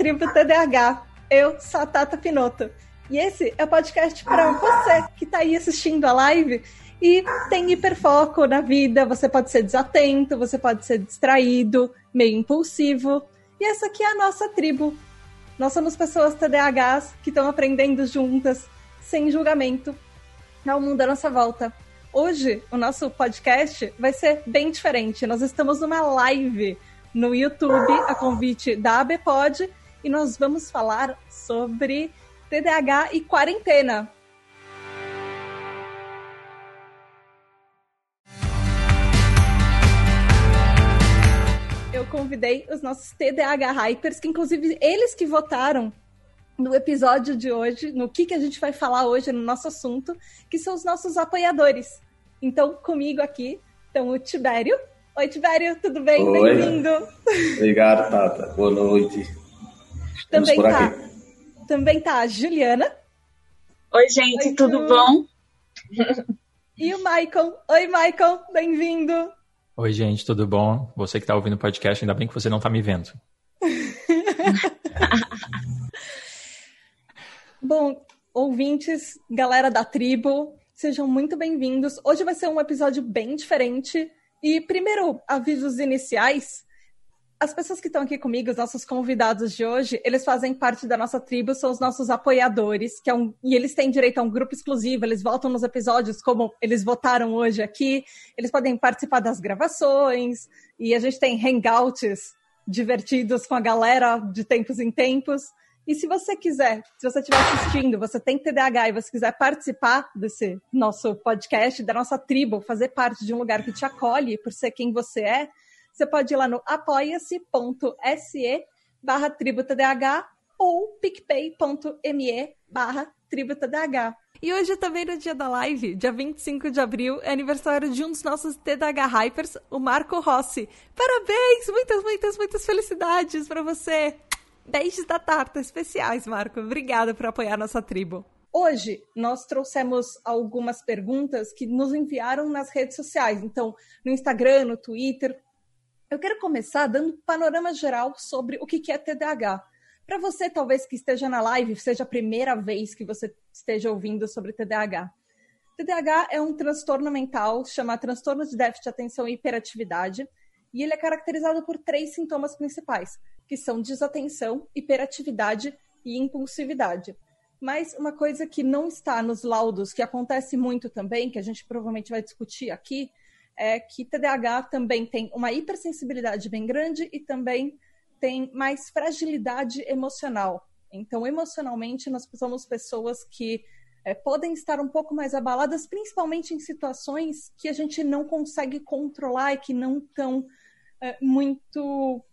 tribo TDAH. Eu sou a Tata Pinoto. E esse é o podcast para você que está aí assistindo a live e tem hiperfoco na vida. Você pode ser desatento, você pode ser distraído, meio impulsivo. E essa aqui é a nossa tribo. Nós somos pessoas TDAHs que estão aprendendo juntas, sem julgamento, ao mundo à nossa volta. Hoje, o nosso podcast vai ser bem diferente. Nós estamos numa live no YouTube, a convite da ABPOD, e nós vamos falar sobre TDAH e quarentena. Eu convidei os nossos TDAH Hypers, que inclusive eles que votaram no episódio de hoje, no que, que a gente vai falar hoje no nosso assunto, que são os nossos apoiadores. Então, comigo aqui estão o Tibério. Oi, Tibério, tudo bem? Bem-vindo. Obrigado, Tata. Boa noite. Também tá. aqui também tá a Juliana. Oi, gente, Oi, tudo Ju. bom? E o Michael. Oi, Michael, bem-vindo. Oi, gente, tudo bom? Você que está ouvindo o podcast, ainda bem que você não está me vendo. bom, ouvintes, galera da tribo, sejam muito bem-vindos. Hoje vai ser um episódio bem diferente. E primeiro, avisos iniciais as pessoas que estão aqui comigo, os nossos convidados de hoje, eles fazem parte da nossa tribo, são os nossos apoiadores, que é um, e eles têm direito a um grupo exclusivo, eles votam nos episódios como eles votaram hoje aqui, eles podem participar das gravações, e a gente tem hangouts divertidos com a galera de tempos em tempos. E se você quiser, se você estiver assistindo, você tem TDAH e você quiser participar desse nosso podcast, da nossa tribo, fazer parte de um lugar que te acolhe por ser quem você é, você pode ir lá no apoia-se.se barra tributadh ou picpay.me barra tributadh. E hoje também no dia da live, dia 25 de abril, é aniversário de um dos nossos TDH Hypers, o Marco Rossi. Parabéns! Muitas, muitas, muitas felicidades para você! Beijos da tarta especiais, Marco. Obrigada por apoiar nossa tribo. Hoje, nós trouxemos algumas perguntas que nos enviaram nas redes sociais. Então, no Instagram, no Twitter, eu quero começar dando um panorama geral sobre o que é TDAH. Para você, talvez que esteja na live, seja a primeira vez que você esteja ouvindo sobre TDAH. TDAH é um transtorno mental chamado transtorno de déficit de atenção e hiperatividade, e ele é caracterizado por três sintomas principais, que são desatenção, hiperatividade e impulsividade. Mas uma coisa que não está nos laudos, que acontece muito também, que a gente provavelmente vai discutir aqui, é que TDAH também tem uma hipersensibilidade bem grande e também tem mais fragilidade emocional. Então, emocionalmente, nós somos pessoas que é, podem estar um pouco mais abaladas, principalmente em situações que a gente não consegue controlar e que não estão é, muito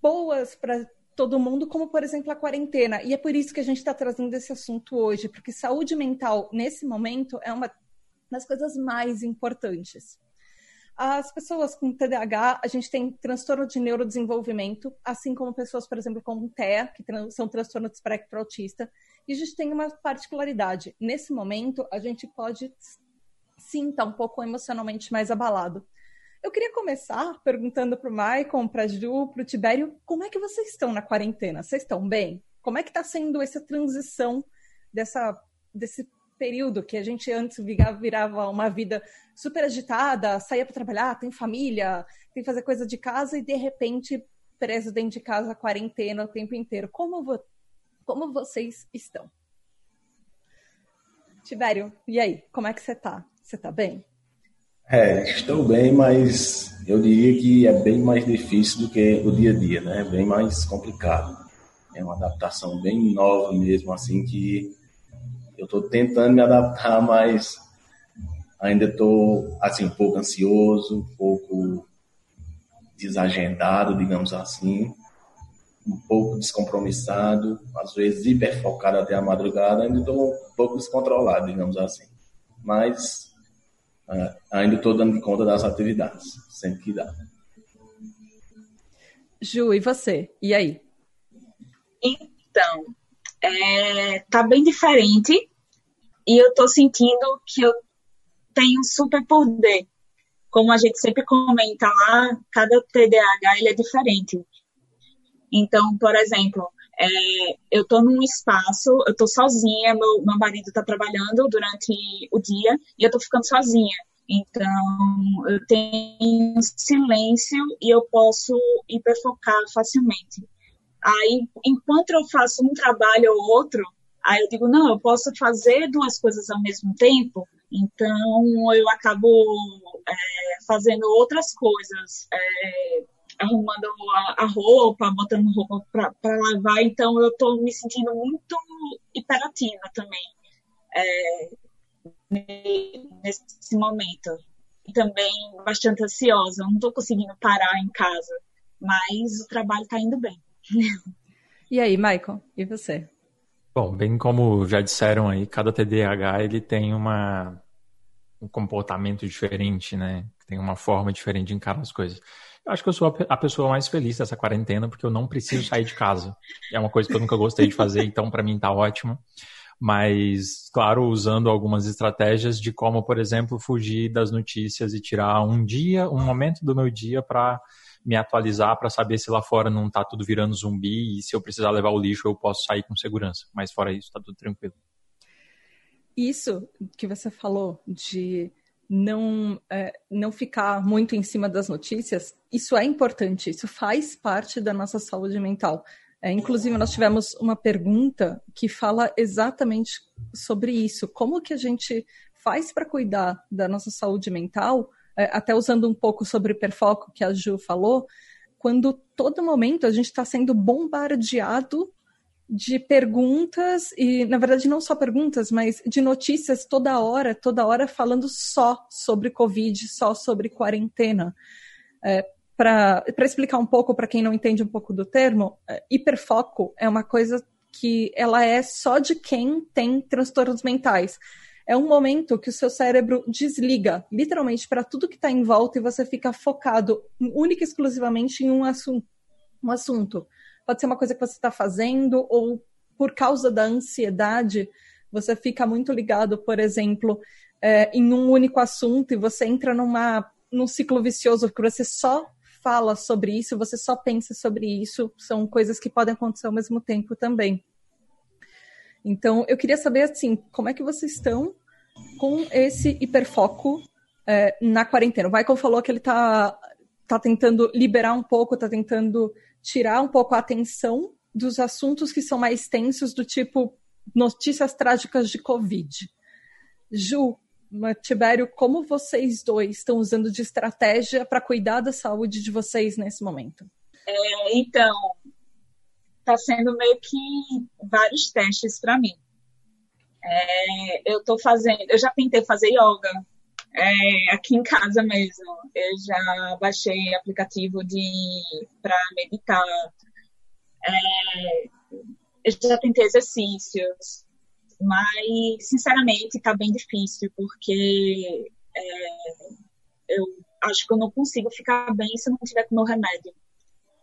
boas para todo mundo, como por exemplo a quarentena. E é por isso que a gente está trazendo esse assunto hoje, porque saúde mental nesse momento é uma das coisas mais importantes. As pessoas com TDAH, a gente tem transtorno de neurodesenvolvimento, assim como pessoas, por exemplo, com TEA, que são transtorno de espectro autista. E a gente tem uma particularidade. Nesse momento, a gente pode sim estar um pouco emocionalmente mais abalado. Eu queria começar perguntando para o Maicon, para a Ju, para o Tibério, como é que vocês estão na quarentena? Vocês estão bem? Como é que está sendo essa transição dessa, desse período que a gente antes virava uma vida super agitada, saía para trabalhar, tem família, tem que fazer coisa de casa e de repente preso dentro de casa, quarentena o tempo inteiro. Como, vo como vocês estão? Tibério, e aí? Como é que você tá? Você tá bem? É, estou bem, mas eu diria que é bem mais difícil do que o dia a dia, né? É bem mais complicado. É uma adaptação bem nova mesmo, assim, que eu estou tentando me adaptar, mas ainda estou assim um pouco ansioso, um pouco desagendado, digamos assim, um pouco descompromissado, às vezes hiperfocado até a madrugada, ainda estou um pouco descontrolado, digamos assim. Mas uh, ainda estou dando conta das atividades, sempre que dá. Ju, e você? E aí? Então, é, tá bem diferente e eu tô sentindo que eu tenho um superpoder. Como a gente sempre comenta lá, cada TDAH ele é diferente. Então, por exemplo, é, eu estou num espaço, eu estou sozinha, meu, meu marido está trabalhando durante o dia e eu estou ficando sozinha. Então, eu tenho silêncio e eu posso hiperfocar facilmente. Aí, enquanto eu faço um trabalho ou outro, aí eu digo, não, eu posso fazer duas coisas ao mesmo tempo, então eu acabo é, fazendo outras coisas, é, arrumando a, a, roupa, botando roupa para lavar, então eu estou me sentindo muito hiperativa também é, nesse momento. E também bastante ansiosa, não estou conseguindo parar em casa, mas o trabalho está indo bem. E aí, Michael, e você? Bom, bem como já disseram aí, cada TDAH ele tem uma, um comportamento diferente, né? Tem uma forma diferente de encarar as coisas. Eu acho que eu sou a pessoa mais feliz dessa quarentena porque eu não preciso sair de casa. É uma coisa que eu nunca gostei de fazer, então para mim tá ótimo. Mas, claro, usando algumas estratégias de como, por exemplo, fugir das notícias e tirar um dia, um momento do meu dia para me atualizar para saber se lá fora não está tudo virando zumbi e se eu precisar levar o lixo eu posso sair com segurança. Mas fora isso, está tudo tranquilo. Isso que você falou de não, é, não ficar muito em cima das notícias, isso é importante, isso faz parte da nossa saúde mental. É, inclusive, nós tivemos uma pergunta que fala exatamente sobre isso. Como que a gente faz para cuidar da nossa saúde mental até usando um pouco sobre hiperfoco que a Ju falou, quando todo momento a gente está sendo bombardeado de perguntas e, na verdade, não só perguntas, mas de notícias toda hora, toda hora falando só sobre Covid, só sobre quarentena. É, para explicar um pouco para quem não entende um pouco do termo, é, hiperfoco é uma coisa que ela é só de quem tem transtornos mentais é um momento que o seu cérebro desliga, literalmente, para tudo que está em volta e você fica focado única e exclusivamente em um, assunto, um assunto. Pode ser uma coisa que você está fazendo ou por causa da ansiedade, você fica muito ligado, por exemplo, é, em um único assunto e você entra numa, num ciclo vicioso que você só fala sobre isso, você só pensa sobre isso, são coisas que podem acontecer ao mesmo tempo também. Então, eu queria saber, assim, como é que vocês estão com esse hiperfoco é, na quarentena? O Michael falou que ele está tá tentando liberar um pouco, está tentando tirar um pouco a atenção dos assuntos que são mais tensos, do tipo notícias trágicas de Covid. Ju, Tibério, como vocês dois estão usando de estratégia para cuidar da saúde de vocês nesse momento? É, então, está sendo meio que vários testes para mim. É, eu estou fazendo, eu já tentei fazer yoga é, aqui em casa mesmo. Eu já baixei aplicativo de para meditar. É, eu já tentei exercícios, mas sinceramente está bem difícil porque é, eu acho que eu não consigo ficar bem se eu não tiver com meu remédio.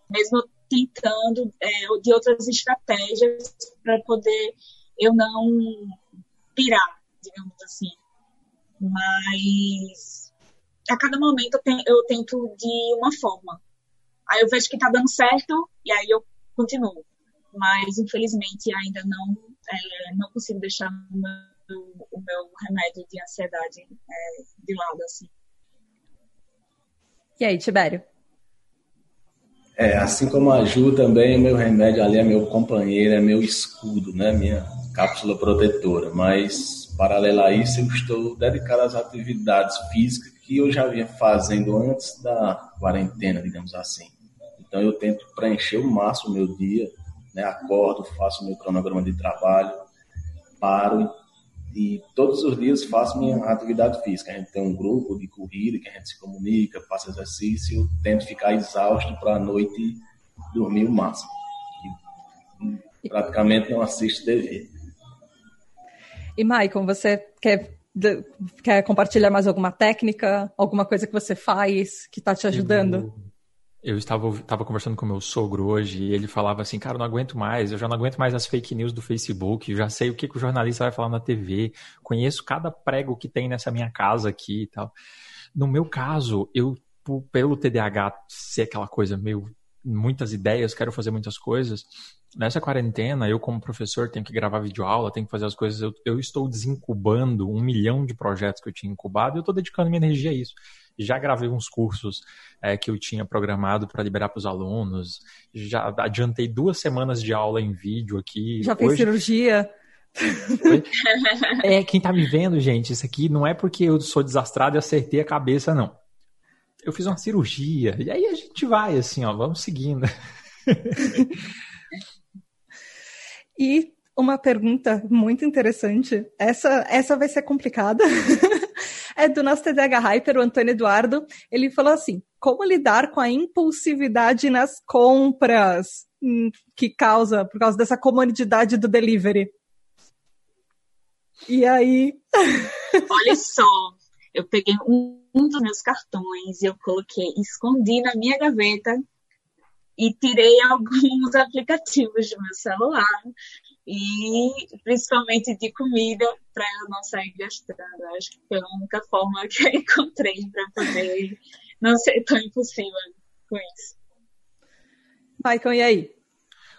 Mesmo tentando é, de outras estratégias para poder eu não pirar, digamos assim. Mas a cada momento eu, te, eu tento de uma forma. Aí eu vejo que está dando certo e aí eu continuo. Mas infelizmente ainda não é, não consigo deixar o meu, o meu remédio de ansiedade é, de lado assim. E aí, Tibério? É, assim como a Ju também, meu remédio ali é meu companheiro, é meu escudo, né? Minha cápsula protetora. Mas, paralelo a isso, eu estou dedicado às atividades físicas que eu já vinha fazendo antes da quarentena, digamos assim. Então, eu tento preencher o máximo o meu dia, né? Acordo, faço meu cronograma de trabalho, paro e todos os dias faço minha atividade física. A gente tem um grupo de corrida que a gente se comunica, faz exercício, tento ficar exausto para a noite dormir o máximo. E praticamente não assisto TV. E Maicon, você quer, quer compartilhar mais alguma técnica, alguma coisa que você faz que está te ajudando? Eu eu estava, estava conversando com meu sogro hoje e ele falava assim, cara, eu não aguento mais, eu já não aguento mais as fake news do Facebook, já sei o que, que o jornalista vai falar na TV, conheço cada prego que tem nessa minha casa aqui e tal. No meu caso, eu, pelo TDAH ser aquela coisa meio muitas ideias, quero fazer muitas coisas. Nessa quarentena, eu como professor tenho que gravar videoaula, tenho que fazer as coisas. Eu, eu estou desincubando um milhão de projetos que eu tinha incubado e eu estou dedicando minha energia a isso. Já gravei uns cursos é, que eu tinha programado para liberar para os alunos. Já adiantei duas semanas de aula em vídeo aqui. Já fez Hoje... cirurgia. É, quem tá me vendo, gente, isso aqui não é porque eu sou desastrado e acertei a cabeça, não. Eu fiz uma cirurgia. E aí a gente vai, assim, ó, vamos seguindo. e uma pergunta muito interessante. Essa, essa vai ser complicada. é do nosso TDH Hyper, o Antônio Eduardo. Ele falou assim: como lidar com a impulsividade nas compras hum, que causa por causa dessa comodidade do delivery? E aí? Olha só, eu peguei um, um dos meus cartões e eu coloquei, escondi na minha gaveta e tirei alguns aplicativos do meu celular e principalmente de comida para eu não sair gastando. Acho que foi a única forma que eu encontrei para poder não ser tão impossível com isso. Michael, e aí?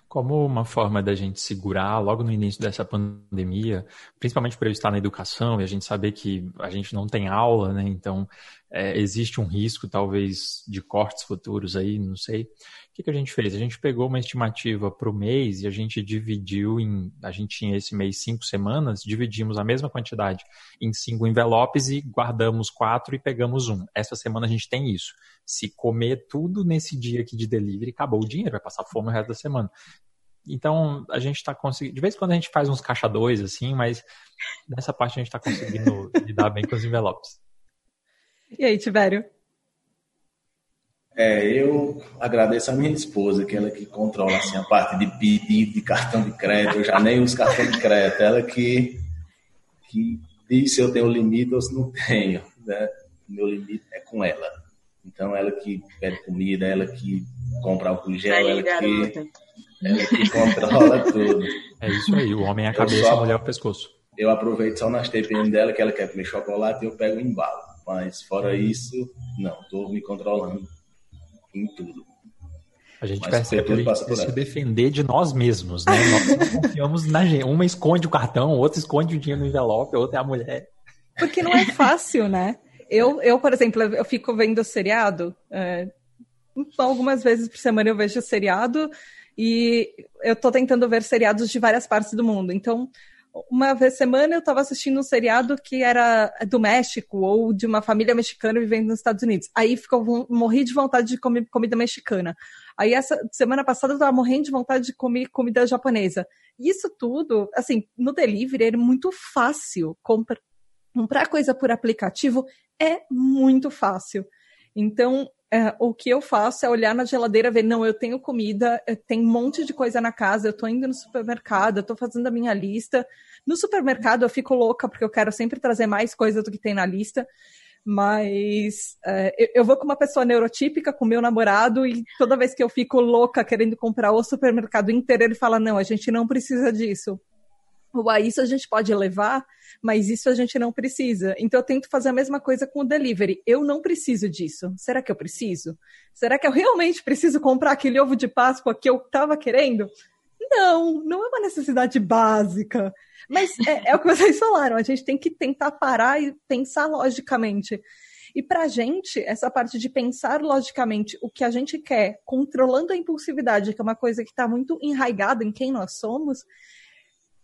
Como uma forma da gente segurar logo no início dessa pandemia, principalmente por eu estar na educação e a gente saber que a gente não tem aula, né? Então é, existe um risco talvez de cortes futuros aí, não sei. O que, que a gente fez? A gente pegou uma estimativa para o mês e a gente dividiu em. A gente tinha esse mês cinco semanas, dividimos a mesma quantidade em cinco envelopes e guardamos quatro e pegamos um. Essa semana a gente tem isso se comer tudo nesse dia aqui de delivery, acabou o dinheiro, vai passar fome o resto da semana. Então, a gente está conseguindo. De vez em quando a gente faz uns caixa dois, assim, mas nessa parte a gente está conseguindo lidar bem com os envelopes. E aí, Tibério? É, eu agradeço a minha esposa, que ela que controla assim, a parte de pedido de cartão de crédito. Eu já nem uso cartão de crédito. Ela que, que diz se eu tenho limite ou se não tenho. Né? Meu limite é com ela. Então, ela que pede comida, ela que compra o gel, aí, ela, que, ela que controla tudo. É isso aí, o homem é a cabeça, só, a mulher é o pescoço. Eu aproveito só nas TPM dela, que ela quer comer chocolate, e eu pego o embalo. Mas fora isso, não, estou me controlando em tudo. A gente Mas percebe que a gente precisa se defender de nós mesmos, né? Nós não confiamos na gente. Uma esconde o cartão, outra esconde o dinheiro no envelope, outra é a mulher. Porque não é fácil, né? Eu, eu, por exemplo, eu fico vendo seriado. É, algumas vezes por semana eu vejo seriado e eu tô tentando ver seriados de várias partes do mundo. Então, uma vez semana eu estava assistindo um seriado que era do México ou de uma família mexicana vivendo nos Estados Unidos. Aí ficou morri de vontade de comer comida mexicana. Aí essa semana passada eu estava morrendo de vontade de comer comida japonesa. Isso tudo, assim, no delivery é muito fácil. Comprar comprar coisa por aplicativo é muito fácil. Então, é, o que eu faço é olhar na geladeira, ver, não, eu tenho comida, tenho um monte de coisa na casa, eu tô indo no supermercado, eu tô fazendo a minha lista. No supermercado eu fico louca, porque eu quero sempre trazer mais coisa do que tem na lista. Mas é, eu, eu, vou com uma pessoa neurotípica, com meu namorado, e toda vez que eu fico louca querendo comprar o supermercado inteiro, ele fala: não, a gente não precisa disso ou isso a gente pode levar, mas isso a gente não precisa. Então eu tento fazer a mesma coisa com o delivery. Eu não preciso disso. Será que eu preciso? Será que eu realmente preciso comprar aquele ovo de Páscoa que eu estava querendo? Não, não é uma necessidade básica. Mas é, é, o que vocês falaram, a gente tem que tentar parar e pensar logicamente. E para a gente, essa parte de pensar logicamente o que a gente quer, controlando a impulsividade, que é uma coisa que está muito enraigada em quem nós somos,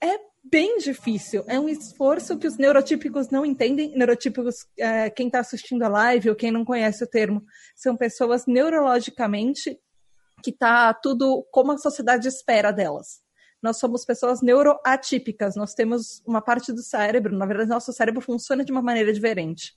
é bem difícil. É um esforço que os neurotípicos não entendem. Neurotípicos, é, quem está assistindo a live ou quem não conhece o termo, são pessoas neurologicamente que está tudo como a sociedade espera delas. Nós somos pessoas neuroatípicas, nós temos uma parte do cérebro, na verdade, nosso cérebro funciona de uma maneira diferente.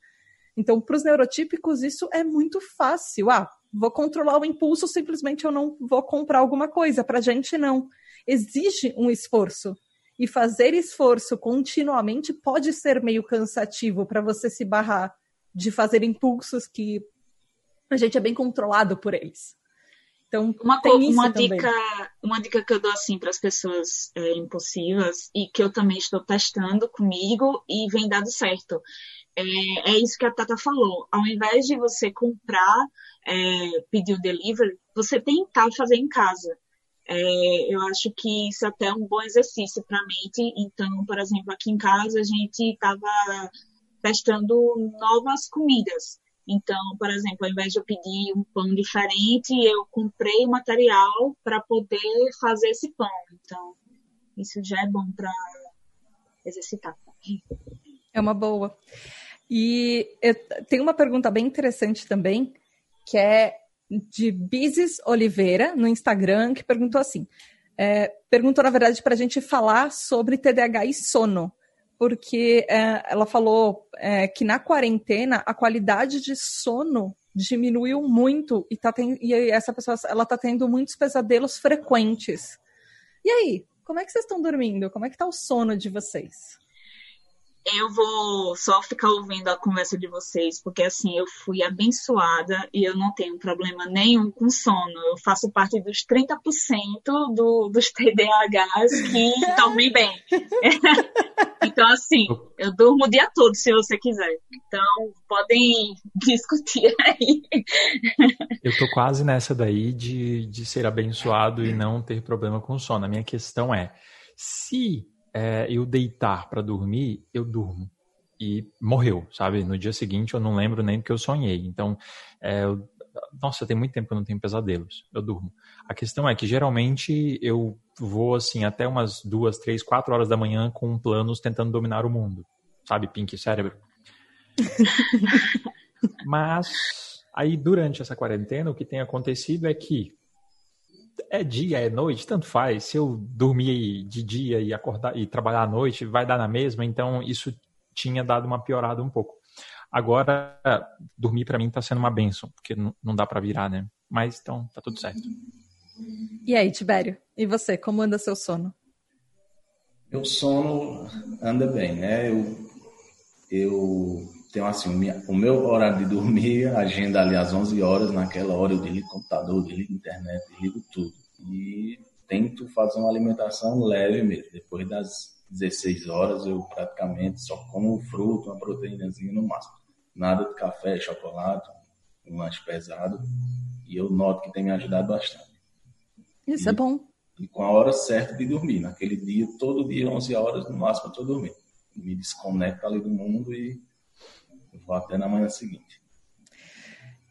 Então, para os neurotípicos, isso é muito fácil. Ah, vou controlar o impulso, simplesmente eu não vou comprar alguma coisa. Para a gente, não. Exige um esforço e fazer esforço continuamente pode ser meio cansativo para você se barrar de fazer impulsos que a gente é bem controlado por eles. Então, uma, uma dica, uma dica que eu dou assim para as pessoas é, impulsivas e que eu também estou testando comigo e vem dado certo é, é isso que a Tata falou. Ao invés de você comprar, é, pedir o delivery, você tentar fazer em casa. É, eu acho que isso é até um bom exercício para a mente. Então, por exemplo, aqui em casa a gente estava testando novas comidas. Então, por exemplo, ao invés de eu pedir um pão diferente, eu comprei material para poder fazer esse pão. Então, isso já é bom para exercitar. É uma boa. E eu, tem uma pergunta bem interessante também, que é de Bizes Oliveira, no Instagram, que perguntou assim: é, perguntou, na verdade, para a gente falar sobre TDAH e sono, porque é, ela falou é, que na quarentena a qualidade de sono diminuiu muito e, tá ten... e essa pessoa ela está tendo muitos pesadelos frequentes. E aí, como é que vocês estão dormindo? Como é que está o sono de vocês? Eu vou só ficar ouvindo a conversa de vocês, porque assim, eu fui abençoada e eu não tenho problema nenhum com sono. Eu faço parte dos 30% do, dos TDAHs que dormem bem. então, assim, eu durmo o dia todo, se você quiser. Então, podem discutir aí. Eu tô quase nessa daí de, de ser abençoado e não ter problema com sono. A minha questão é, se é, eu deitar para dormir, eu durmo. E morreu, sabe? No dia seguinte eu não lembro nem do que eu sonhei. Então, é, eu, nossa, tem muito tempo que eu não tenho pesadelos. Eu durmo. A questão é que geralmente eu vou assim até umas duas, três, quatro horas da manhã com planos tentando dominar o mundo. Sabe, Pink Cérebro? Mas aí durante essa quarentena o que tem acontecido é que é dia, é noite, tanto faz. Se eu dormir de dia e acordar e trabalhar à noite, vai dar na mesma. Então isso tinha dado uma piorada um pouco. Agora, dormir para mim está sendo uma benção, porque não dá para virar, né? Mas então tá tudo certo. E aí, Tibério? E você, como anda seu sono? Meu sono anda bem, né? Eu, eu tenho assim, o meu horário de dormir, agenda ali às 11 horas, naquela hora eu desligo o computador, desligo a internet, desligo tudo. E tento fazer uma alimentação leve mesmo. Depois das 16 horas eu praticamente só como fruto, uma proteínazinha no máximo. Nada de café, chocolate, um lanche pesado. E eu noto que tem me ajudado bastante. Isso é e, é bom. E com a hora certa de dormir. Naquele dia, todo dia, 11 horas, no máximo, eu estou dormindo. Me desconecto ali do mundo e vou até na manhã seguinte.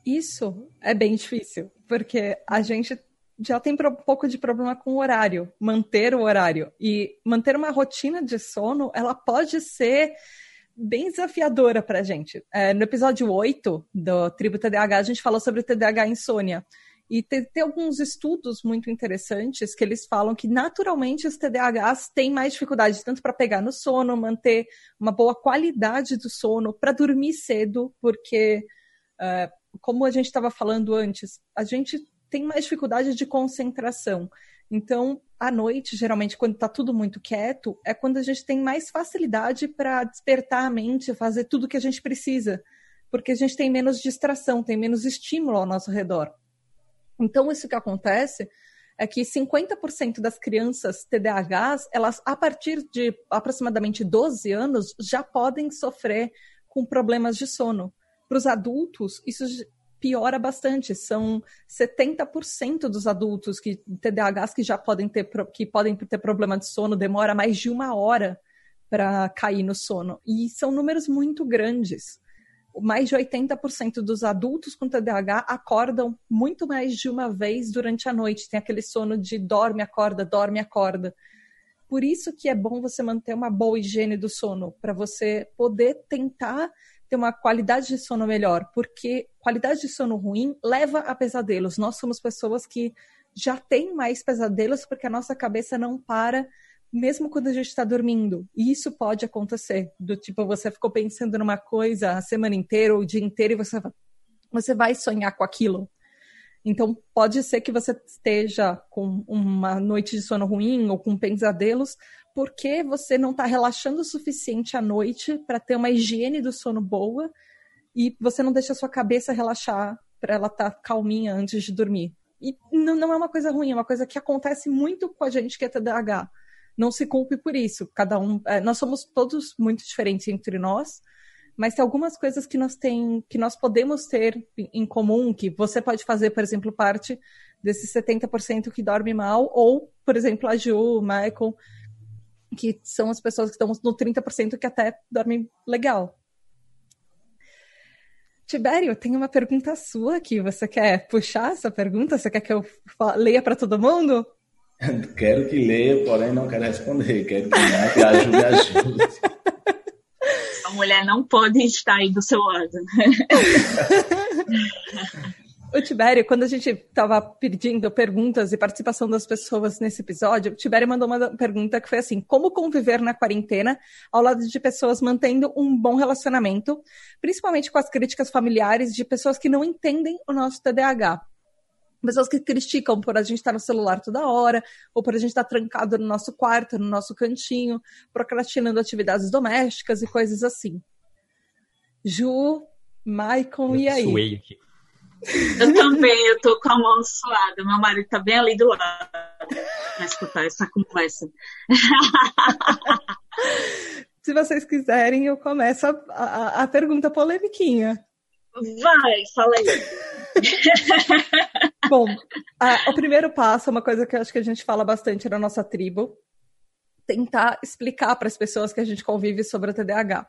Isso é bem difícil, porque a gente já tem um pouco de problema com o horário, manter o horário. E manter uma rotina de sono, ela pode ser bem desafiadora para a gente. É, no episódio 8 do Tribo TDAH, a gente falou sobre TDAH insônia. E tem, tem, alguns estudos muito interessantes que eles falam que naturalmente os TDAHs têm mais dificuldade, tanto para pegar no sono, manter uma boa qualidade do sono, para dormir cedo, porque, uh, como a gente estava falando antes, a gente tem mais dificuldade de concentração. Então, à noite, geralmente, quando está tudo muito quieto, é quando a gente tem mais facilidade para despertar a mente, fazer tudo o que a gente precisa, porque a gente tem menos distração, tem menos estímulo ao nosso redor. Então, isso que acontece é que 50% das crianças TDAHs, elas, a partir de aproximadamente 12 anos, já podem sofrer com problemas de sono. Para os adultos, isso piora bastante. São 70% dos adultos que TDAHs que já podem ter, que podem ter problema de sono, demora mais de uma hora para cair no sono. E são números muito grandes mais de 80% dos adultos com TDAH acordam muito mais de uma vez durante a noite. Tem aquele sono de dorme, acorda, dorme, acorda. Por isso que é bom você manter uma boa higiene do sono, para você poder tentar ter uma qualidade de sono melhor, porque qualidade de sono ruim leva a pesadelos. Nós somos pessoas que já têm mais pesadelos porque a nossa cabeça não para mesmo quando a gente está dormindo. E isso pode acontecer. Do tipo, você ficou pensando numa coisa a semana inteira ou o dia inteiro e você, você vai sonhar com aquilo. Então, pode ser que você esteja com uma noite de sono ruim ou com pesadelos, porque você não está relaxando o suficiente à noite para ter uma higiene do sono boa e você não deixa a sua cabeça relaxar para ela estar tá calminha antes de dormir. E não, não é uma coisa ruim, é uma coisa que acontece muito com a gente que é TDAH não se culpe por isso. Cada um, é, nós somos todos muito diferentes entre nós, mas tem algumas coisas que nós tem, que nós podemos ter em comum, que você pode fazer, por exemplo, parte desses 70% que dorme mal, ou, por exemplo, a Ju, o Michael, que são as pessoas que estão no 30% que até dormem legal. Tibério, tem uma pergunta sua aqui. Você quer puxar essa pergunta? Você quer que eu leia para todo mundo? Quero que leia, porém não quero responder. Quero que, que ajude, ajude. A mulher não pode estar aí do seu lado. O Tibério, quando a gente estava pedindo perguntas e participação das pessoas nesse episódio, o Tibério mandou uma pergunta que foi assim: como conviver na quarentena ao lado de pessoas mantendo um bom relacionamento, principalmente com as críticas familiares de pessoas que não entendem o nosso TDAH? Pessoas que criticam por a gente estar no celular toda hora, ou por a gente estar trancado no nosso quarto, no nosso cantinho, procrastinando atividades domésticas e coisas assim. Ju, Maicon, e aí? Suei aqui. Eu também, eu tô com a mão suada. Meu marido tá bem ali do lado para escutar essa conversa. Se vocês quiserem, eu começo a, a, a pergunta polemiquinha. Vai, fala aí. Bom, a, o primeiro passo é uma coisa que eu acho que a gente fala bastante na nossa tribo. Tentar explicar para as pessoas que a gente convive sobre o TDAH.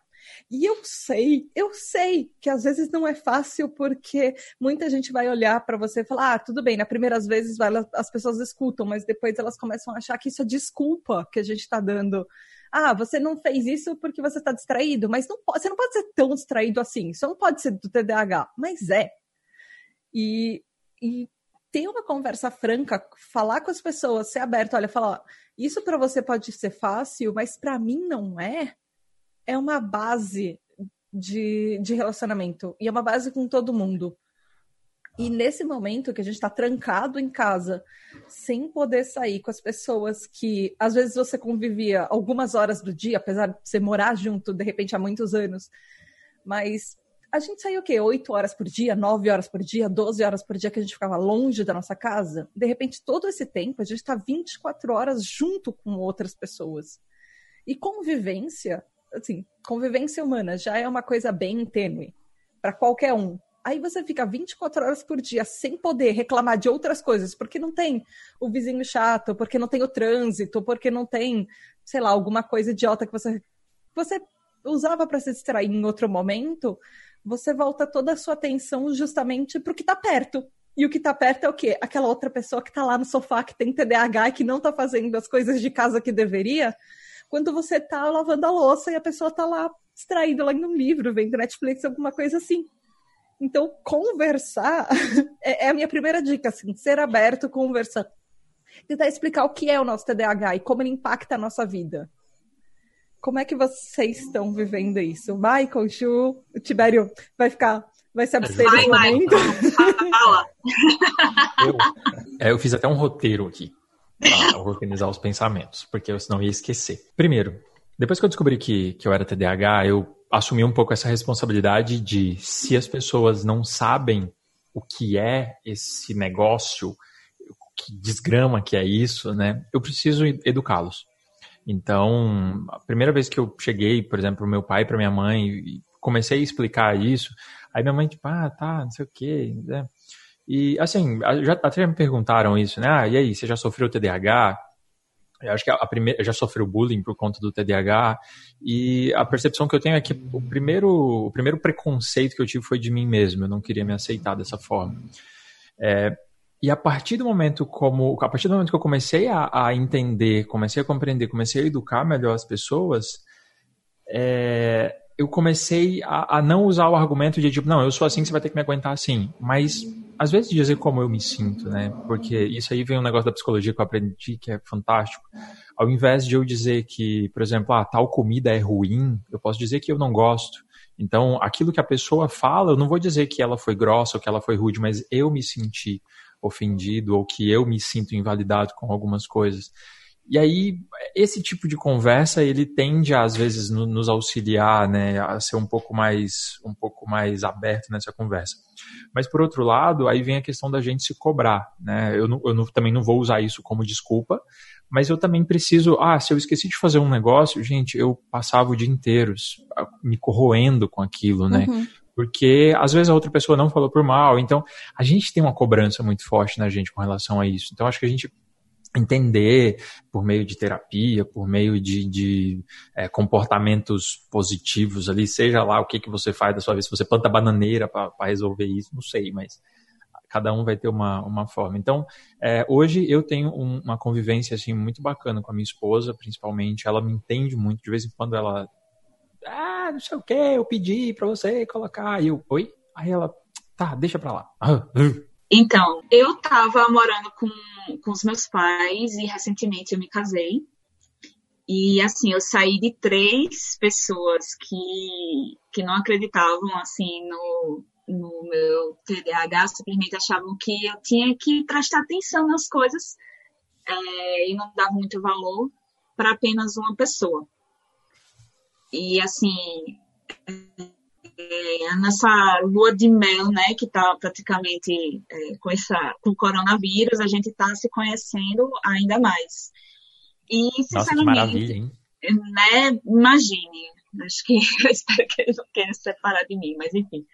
E eu sei, eu sei que às vezes não é fácil porque muita gente vai olhar para você e falar: ah, tudo bem, nas primeiras vezes vai, as pessoas escutam, mas depois elas começam a achar que isso é desculpa que a gente está dando. Ah, você não fez isso porque você está distraído, mas não você não pode ser tão distraído assim. Isso não pode ser do TDAH, mas é. E, e ter uma conversa franca, falar com as pessoas, ser aberto, olha, falar, isso para você pode ser fácil, mas para mim não é é uma base de, de relacionamento. E é uma base com todo mundo. E nesse momento que a gente está trancado em casa, sem poder sair com as pessoas que às vezes você convivia algumas horas do dia, apesar de você morar junto de repente há muitos anos, mas a gente saiu o quê? Oito horas por dia, nove horas por dia, doze horas por dia que a gente ficava longe da nossa casa. De repente, todo esse tempo, a gente está 24 horas junto com outras pessoas. E convivência assim, convivência humana já é uma coisa bem tênue para qualquer um. Aí você fica 24 horas por dia sem poder reclamar de outras coisas, porque não tem o vizinho chato, porque não tem o trânsito, porque não tem, sei lá, alguma coisa idiota que você você usava para se distrair em outro momento, você volta toda a sua atenção justamente para o que está perto. E o que está perto é o quê? Aquela outra pessoa que está lá no sofá, que tem TDAH e que não está fazendo as coisas de casa que deveria, quando você tá lavando a louça e a pessoa tá lá distraída, lendo um livro, vendo Netflix, alguma coisa assim. Então, conversar é, é a minha primeira dica, assim, ser aberto, conversar. Tentar explicar o que é o nosso TDAH e como ele impacta a nossa vida. Como é que vocês estão vivendo isso? Michael, Ju, o Tibério vai ficar, vai se abster vai, momento? Fala. Eu, é, eu fiz até um roteiro aqui para organizar os pensamentos, porque eu senão ia esquecer. Primeiro, depois que eu descobri que, que eu era TDAH, eu assumi um pouco essa responsabilidade de se as pessoas não sabem o que é esse negócio, que desgrama que é isso, né? Eu preciso educá-los. Então, a primeira vez que eu cheguei, por exemplo, pro meu pai, para minha mãe, e comecei a explicar isso, aí minha mãe tipo, ah, tá, não sei o quê, né? E, assim, já, até me perguntaram isso, né? Ah, e aí, você já sofreu TDAH? Eu acho que a primeira, já sofreu bullying por conta do TDAH. E a percepção que eu tenho é que o primeiro, o primeiro preconceito que eu tive foi de mim mesmo. Eu não queria me aceitar dessa forma. É, e a partir do momento como, a partir do momento que eu comecei a, a entender, comecei a compreender, comecei a educar melhor as pessoas, é, eu comecei a, a, não usar o argumento de tipo, não, eu sou assim, você vai ter que me aguentar assim. Mas, às vezes, dizer como eu me sinto, né? Porque isso aí vem um negócio da psicologia que eu aprendi que é fantástico. Ao invés de eu dizer que, por exemplo, ah, tal comida é ruim, eu posso dizer que eu não gosto. Então, aquilo que a pessoa fala, eu não vou dizer que ela foi grossa ou que ela foi rude, mas eu me senti ofendido ou que eu me sinto invalidado com algumas coisas. E aí, esse tipo de conversa, ele tende às vezes, no, nos auxiliar, né, a ser um pouco mais, um pouco mais aberto nessa conversa. Mas, por outro lado, aí vem a questão da gente se cobrar, né, eu, não, eu não, também não vou usar isso como desculpa, mas eu também preciso, ah, se eu esqueci de fazer um negócio, gente, eu passava o dia inteiro me corroendo com aquilo, né, uhum porque às vezes a outra pessoa não falou por mal, então a gente tem uma cobrança muito forte na gente com relação a isso. Então acho que a gente entender por meio de terapia, por meio de, de é, comportamentos positivos ali, seja lá o que, que você faz da sua vida, se você planta bananeira para resolver isso, não sei, mas cada um vai ter uma, uma forma. Então, é, hoje eu tenho um, uma convivência assim muito bacana com a minha esposa, principalmente, ela me entende muito, de vez em quando ela, ah, não sei o que, eu pedi para você colocar, e eu, oi? Aí ela, tá, deixa pra lá. Então, eu tava morando com, com os meus pais e recentemente eu me casei. E assim, eu saí de três pessoas que, que não acreditavam assim no, no meu TDAH, simplesmente achavam que eu tinha que prestar atenção nas coisas é, e não dava muito valor para apenas uma pessoa. E assim, é, nessa lua de mel, né, que está praticamente é, com, essa, com o coronavírus, a gente está se conhecendo ainda mais. E, Nossa, que maravilha, hein? Né, imagine, acho que eu espero que eles não queiram se separar de mim, mas enfim.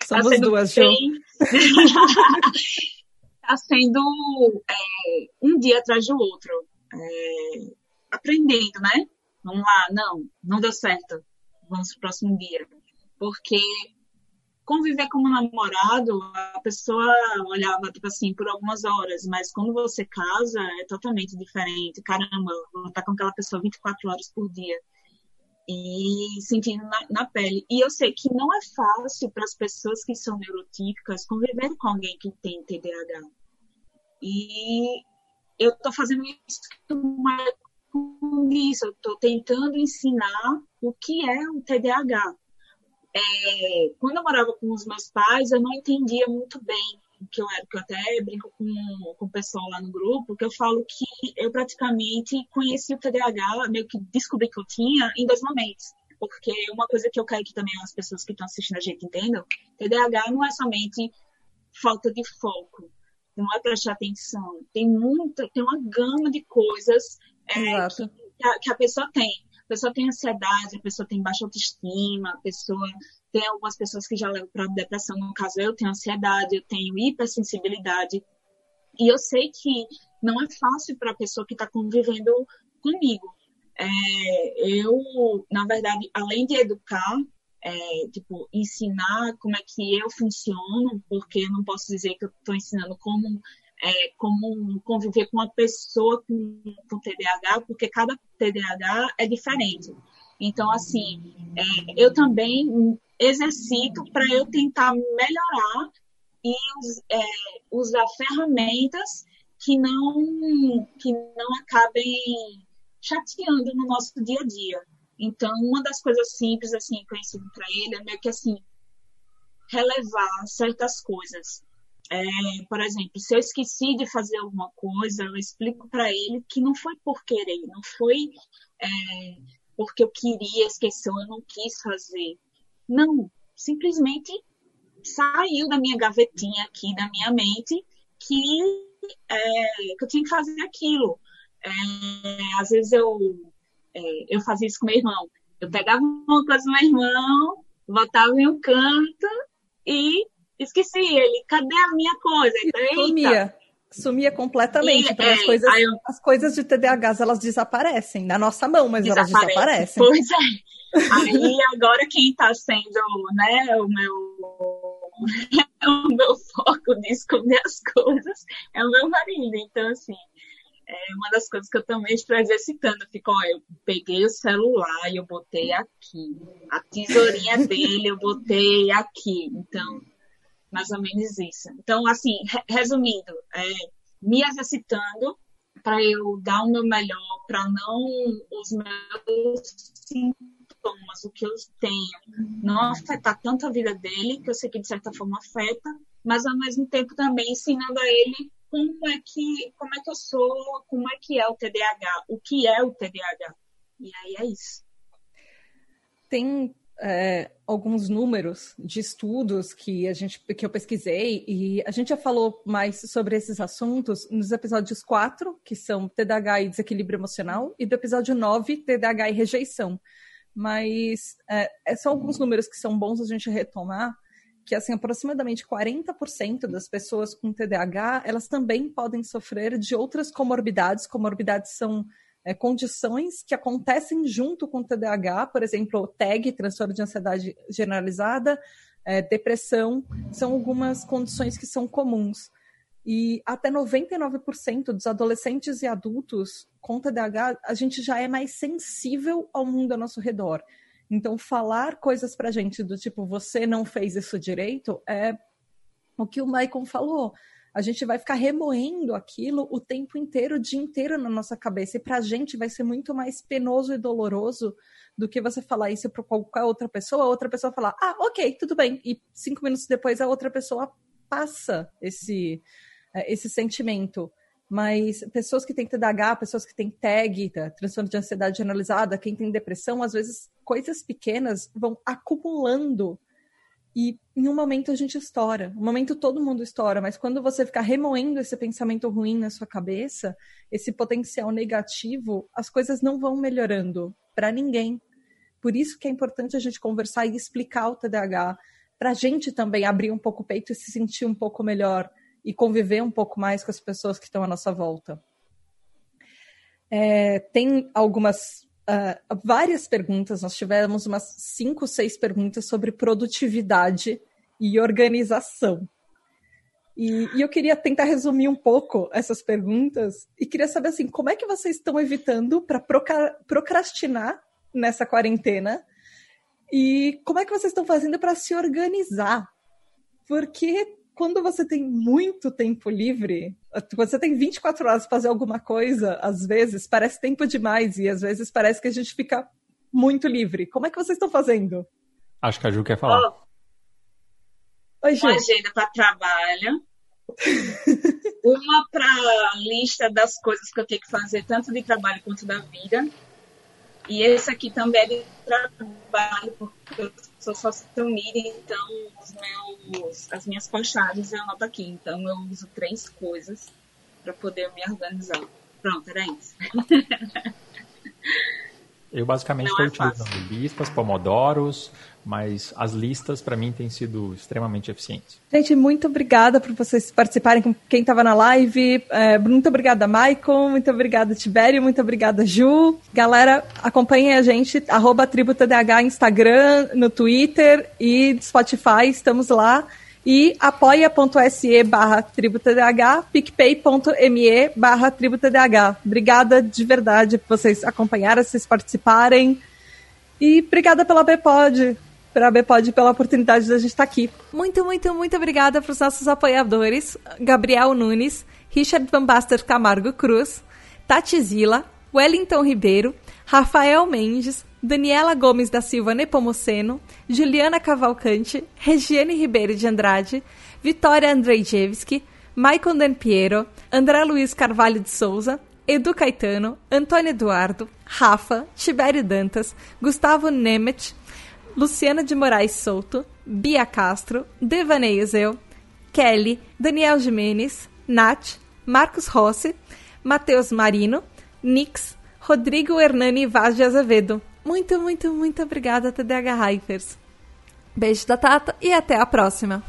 Tá Somos tá duas, bem... Está sendo é, um dia atrás do outro, é, aprendendo, né? Vamos lá, não, não deu certo, vamos para o próximo dia porque conviver como namorado, a pessoa olhava, tipo assim, por algumas horas, mas quando você casa, é totalmente diferente. Caramba, vou estar com aquela pessoa 24 horas por dia. E sentindo na, na pele. E eu sei que não é fácil para as pessoas que são neurotípicas conviver com alguém que tem TDAH. E eu estou fazendo isso com isso, eu estou tentando ensinar o que é o TDAH é, quando eu morava com os meus pais, eu não entendia muito bem o que eu era, que eu até brinco com, com o pessoal lá no grupo, que eu falo que eu praticamente conheci o TDAH, meio que descobri que eu tinha em dois momentos. Porque uma coisa que eu quero que também as pessoas que estão assistindo a gente entendam, TDAH não é somente falta de foco, não é prestar atenção. Tem muita, tem uma gama de coisas é, que, que, a, pessoa tem a pessoa tem ansiedade, a pessoa tem baixa autoestima, a pessoa tem algumas pessoas que já levam para depressão. No caso, eu tenho ansiedade, eu tenho hipersensibilidade. E eu sei que não é fácil para a pessoa que está convivendo comigo. É, eu, na verdade, além de educar, é, tipo, ensinar como é que eu funciono, porque eu não posso dizer que eu estou ensinando como é, como conviver com uma pessoa com, com TDAH, porque cada TDAH é diferente. Então, assim, é, eu também exercito para eu tentar melhorar e é, usar ferramentas que não, que não acabem chateando no nosso dia a dia. Então, uma das coisas simples, assim, que eu ensino para ele é meio que, assim, relevar certas coisas. É, por exemplo, se eu esqueci de fazer alguma coisa, eu explico para ele que não foi por querer, não foi é, porque eu queria esquecer, eu não quis fazer. Não, simplesmente saiu da minha gavetinha aqui, da minha mente, que, é, que eu tinha que fazer aquilo. É, às vezes eu, é, eu fazia isso com meu irmão. Eu pegava uma coisa do meu irmão, botava em um canto e esqueci ele, cadê a minha coisa? Então, sumia. Sumia completamente. E, então, é, as, coisas, eu... as coisas de TDAH, elas desaparecem na nossa mão, mas Desaparece. elas desaparecem. Pois é. Aí agora quem está sendo né, o meu o meu foco de esconder as coisas é o meu marido. Então, assim, é uma das coisas que eu também estou exercitando. Fico, ó, eu peguei o celular e eu botei aqui. A tesourinha dele eu botei aqui. Então, mais ou menos isso. Então, assim, resumindo, é, me exercitando para eu dar o meu melhor, para não os meus sintomas, o que eu tenho, não afetar tanto a vida dele, que eu sei que de certa forma afeta, mas ao mesmo tempo também ensinando a ele como é que como é que eu sou, como é que é o TDAH, o que é o TDAH. E aí é isso. Tem é, alguns números de estudos que a gente que eu pesquisei e a gente já falou mais sobre esses assuntos nos episódios 4, que são TDAH e desequilíbrio emocional, e do episódio 9, TDAH e rejeição. Mas é, é são alguns números que são bons a gente retomar, que assim, aproximadamente 40% das pessoas com TDAH, elas também podem sofrer de outras comorbidades. Comorbidades são é, condições que acontecem junto com o TDAH, por exemplo, TAG, transtorno de ansiedade generalizada, é, depressão, são algumas condições que são comuns. E até 99% dos adolescentes e adultos com TDAH, a gente já é mais sensível ao mundo ao nosso redor. Então, falar coisas pra gente do tipo, você não fez isso direito, é o que o Maicon falou a gente vai ficar remoendo aquilo o tempo inteiro, o dia inteiro na nossa cabeça. E para a gente vai ser muito mais penoso e doloroso do que você falar isso para qualquer outra pessoa, a outra pessoa falar, ah, ok, tudo bem. E cinco minutos depois a outra pessoa passa esse, é, esse sentimento. Mas pessoas que têm TDAH, pessoas que têm TAG, tá? transtorno de ansiedade generalizada, quem tem depressão, às vezes coisas pequenas vão acumulando e em um momento a gente estoura. Um momento todo mundo estoura, mas quando você ficar remoendo esse pensamento ruim na sua cabeça, esse potencial negativo, as coisas não vão melhorando para ninguém. Por isso que é importante a gente conversar e explicar o TDAH, para a gente também abrir um pouco o peito e se sentir um pouco melhor e conviver um pouco mais com as pessoas que estão à nossa volta. É, tem algumas uh, várias perguntas, nós tivemos umas cinco, seis perguntas sobre produtividade e organização. E, e, eu queria tentar resumir um pouco essas perguntas e queria saber assim, como é que vocês estão evitando para procrastinar nessa quarentena e como é que vocês estão fazendo para se organizar? Porque quando você tem muito tempo livre, você tem 24 horas para fazer alguma coisa, às vezes parece tempo demais e às vezes parece que a gente fica muito livre. Como é que vocês estão fazendo? Acho que a Ju quer falar. Oh, Oi, Ju. Uma agenda para trabalho, uma para lista das coisas que eu tenho que fazer, tanto de trabalho quanto da vida. E esse aqui também é de trabalho, porque eu sou media, então meus, as minhas postagens eu anoto aqui. Então eu uso três coisas para poder me organizar. Pronto, era isso. Eu basicamente estou é utilizando listas, pomodoros, mas as listas para mim têm sido extremamente eficientes. Gente, muito obrigada por vocês participarem com quem estava na live. É, muito obrigada, Maicon. Muito obrigada, Tibério. Muito obrigada, Ju. Galera, acompanhem a gente, arroba TribuTDH Instagram, no Twitter e Spotify. Estamos lá e apoia.se barra tributadh, picpay.me barra tributadh. Obrigada de verdade por vocês acompanharem, vocês participarem. E obrigada pela Bpod, pela Bpod pela oportunidade de a gente estar aqui. Muito, muito, muito obrigada para os nossos apoiadores, Gabriel Nunes, Richard Van Baster Camargo Cruz, Tati Zila, Wellington Ribeiro, Rafael Mendes, Daniela Gomes da Silva Nepomuceno, Juliana Cavalcante, Regiane Ribeiro de Andrade, Vitória Andrzejewski, Maicon Dan Piero, André Luiz Carvalho de Souza, Edu Caetano, Antônio Eduardo, Rafa, Tibério Dantas, Gustavo Nemet, Luciana de Moraes Souto, Bia Castro, Devaney Zeu, Kelly, Daniel Jimenez, Nath, Marcos Rossi, Matheus Marino, Nix, Rodrigo Hernani Vaz de Azevedo, muito, muito, muito obrigada, TDH Hypers. Beijo da Tata e até a próxima.